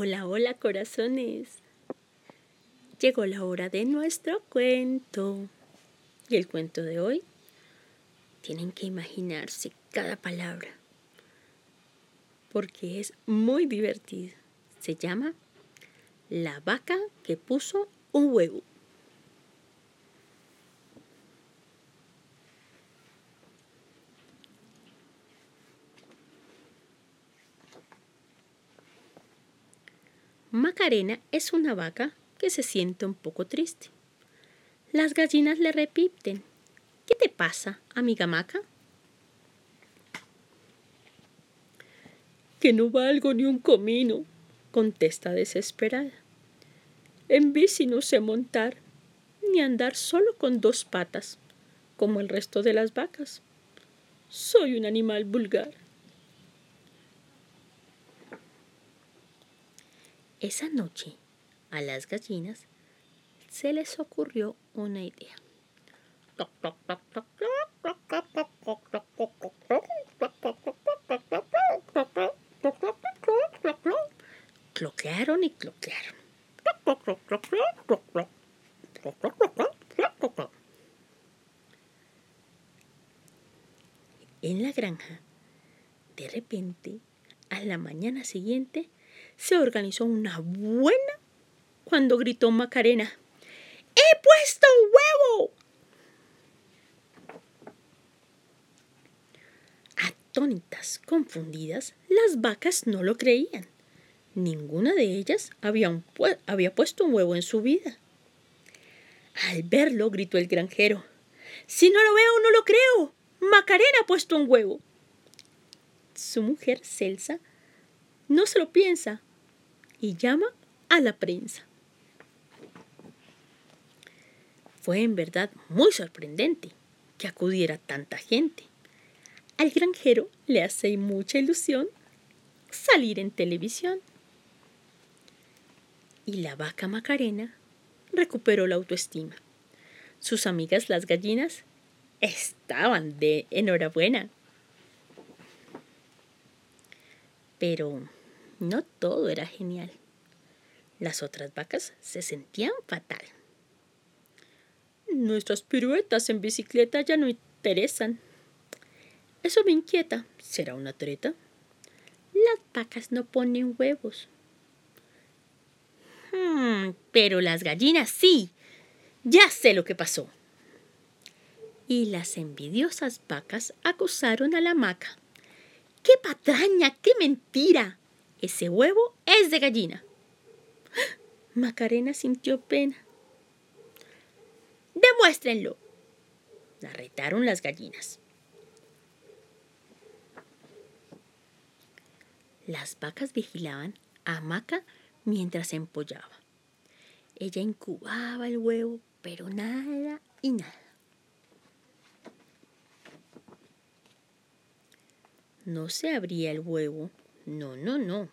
Hola, hola corazones. Llegó la hora de nuestro cuento. Y el cuento de hoy, tienen que imaginarse cada palabra, porque es muy divertido. Se llama La vaca que puso un huevo. Macarena es una vaca que se siente un poco triste. Las gallinas le repiten. ¿Qué te pasa, amiga Maca? Que no valgo ni un comino, contesta desesperada. En bici no sé montar, ni andar solo con dos patas, como el resto de las vacas. Soy un animal vulgar. Esa noche, a las gallinas se les ocurrió una idea. Cloquearon y cloquearon. En la granja, de repente, a la mañana siguiente, se organizó una buena cuando gritó Macarena. ¡He puesto un huevo! Atónitas, confundidas, las vacas no lo creían. Ninguna de ellas había, había puesto un huevo en su vida. Al verlo, gritó el granjero. Si no lo veo, no lo creo. Macarena ha puesto un huevo. Su mujer, Celsa, no se lo piensa y llama a la prensa. Fue en verdad muy sorprendente que acudiera tanta gente. Al granjero le hace mucha ilusión salir en televisión. Y la vaca Macarena recuperó la autoestima. Sus amigas las gallinas estaban de enhorabuena. Pero no todo era genial. Las otras vacas se sentían fatal. Nuestras piruetas en bicicleta ya no interesan. Eso me inquieta. ¿Será una treta? Las vacas no ponen huevos. Hmm, pero las gallinas sí. Ya sé lo que pasó. Y las envidiosas vacas acusaron a la maca. ¡Qué patraña! ¡Qué mentira! Ese huevo es de gallina. Macarena sintió pena. Demuéstrenlo. La retaron las gallinas. Las vacas vigilaban a Maca mientras empollaba. Ella incubaba el huevo, pero nada y nada. No se abría el huevo no, no, no.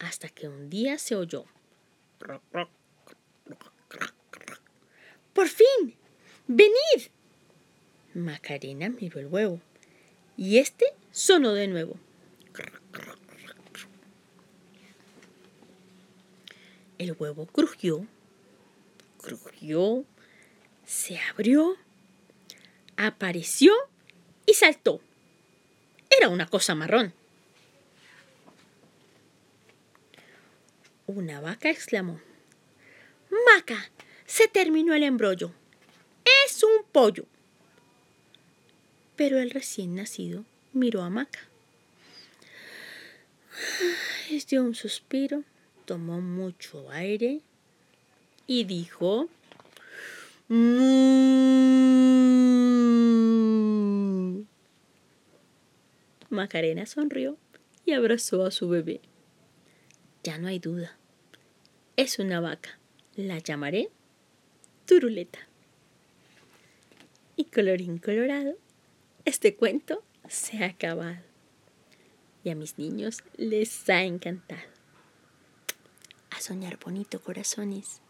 Hasta que un día se oyó. ¡Por fin! ¡Venid! Macarena miró el huevo. Y este sonó de nuevo. El huevo crujió, crujió, se abrió, apareció y saltó. Era una cosa marrón. Una vaca exclamó. Maca, se terminó el embrollo. Es un pollo. Pero el recién nacido miró a Maca. Dio un suspiro, tomó mucho aire y dijo... Mm". Macarena sonrió y abrazó a su bebé. Ya no hay duda. Es una vaca. La llamaré Turuleta. Y colorín colorado, este cuento se ha acabado. Y a mis niños les ha encantado. A soñar bonito, corazones.